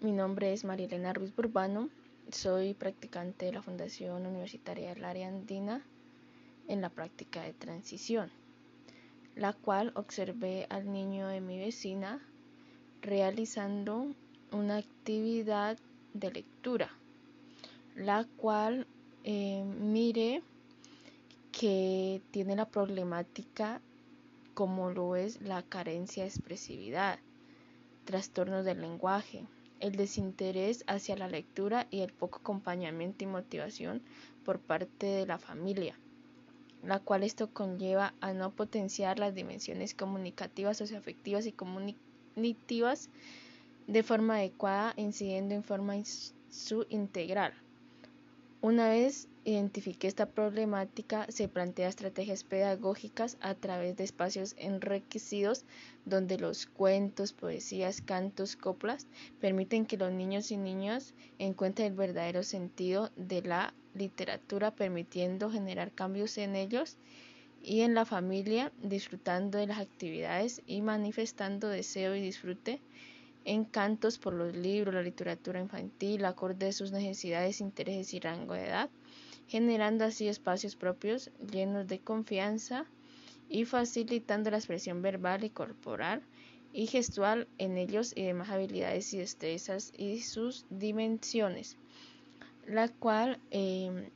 mi nombre es Marilena Ruiz Burbano, soy practicante de la Fundación Universitaria del Área Andina en la práctica de transición, la cual observé al niño de mi vecina realizando una actividad de lectura, la cual eh, mire que tiene la problemática como lo es la carencia de expresividad, trastornos del lenguaje, el desinterés hacia la lectura y el poco acompañamiento y motivación por parte de la familia, la cual esto conlleva a no potenciar las dimensiones comunicativas, socioafectivas y cognitivas de forma adecuada, incidiendo en forma su integral. Una vez identifique esta problemática, se plantea estrategias pedagógicas a través de espacios enriquecidos donde los cuentos, poesías, cantos, coplas permiten que los niños y niñas encuentren el verdadero sentido de la literatura, permitiendo generar cambios en ellos y en la familia, disfrutando de las actividades y manifestando deseo y disfrute encantos por los libros, la literatura infantil, acorde a sus necesidades, intereses y rango de edad, generando así espacios propios llenos de confianza y facilitando la expresión verbal y corporal y gestual en ellos y demás habilidades y destrezas y sus dimensiones, la cual em,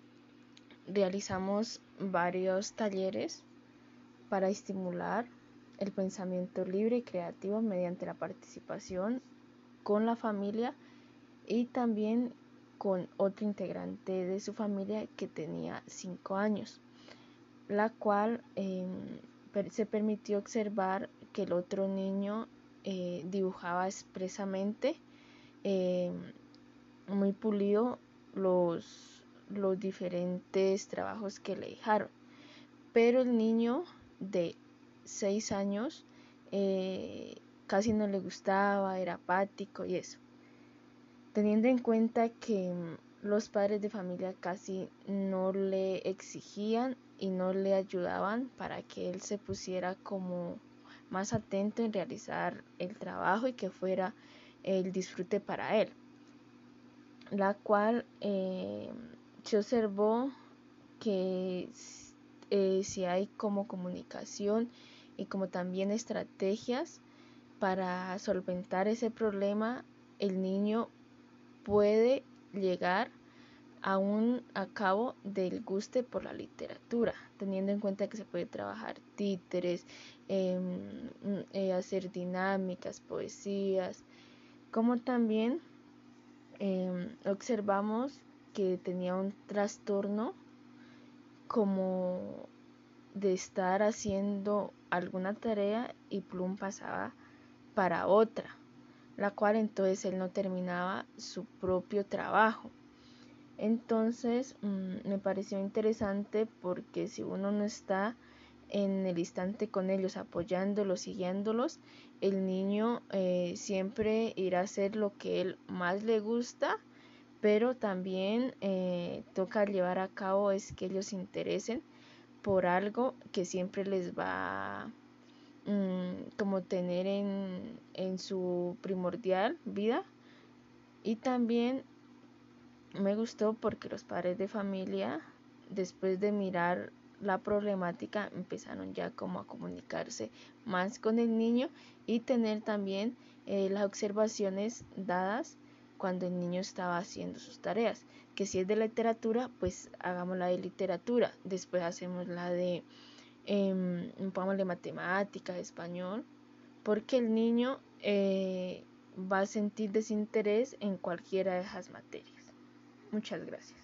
realizamos varios talleres para estimular el pensamiento libre y creativo mediante la participación con la familia y también con otro integrante de su familia que tenía cinco años, la cual em, se permitió observar que el otro niño eh, dibujaba expresamente em, muy pulido los, los diferentes trabajos que le dejaron. Pero el niño de seis años eh, casi no le gustaba, era apático y eso. Teniendo en cuenta que mm, los padres de familia casi no le exigían y no le ayudaban para que él se pusiera como más atento en realizar el trabajo y que fuera el disfrute para él. La cual eh, se observó que eh, si hay como comunicación y como también estrategias para solventar ese problema, el niño puede llegar a un a cabo del guste por la literatura, teniendo en cuenta que se puede trabajar títeres, em, eh, hacer dinámicas, poesías, como también em, observamos que tenía un trastorno como de estar haciendo alguna tarea y Plum pasaba para otra, la cual entonces él no terminaba su propio trabajo. Entonces mm, me pareció interesante porque si uno no está en el instante con ellos, apoyándolos, siguiéndolos, el niño eh, siempre irá a hacer lo que él más le gusta, pero también eh, toca llevar a cabo es que ellos se interesen por algo que siempre les va mm, como tener en, en su primordial vida. Y también me gustó porque los padres de familia después de mirar la problemática empezaron ya como a comunicarse más con el niño y tener también eh, las observaciones dadas cuando el niño estaba haciendo sus tareas. Que si es de literatura, pues hagamos la de literatura. Después hacemos la de, eh, de matemáticas, español. Porque el niño eh, va a sentir desinterés en cualquiera de esas materias. Muchas gracias.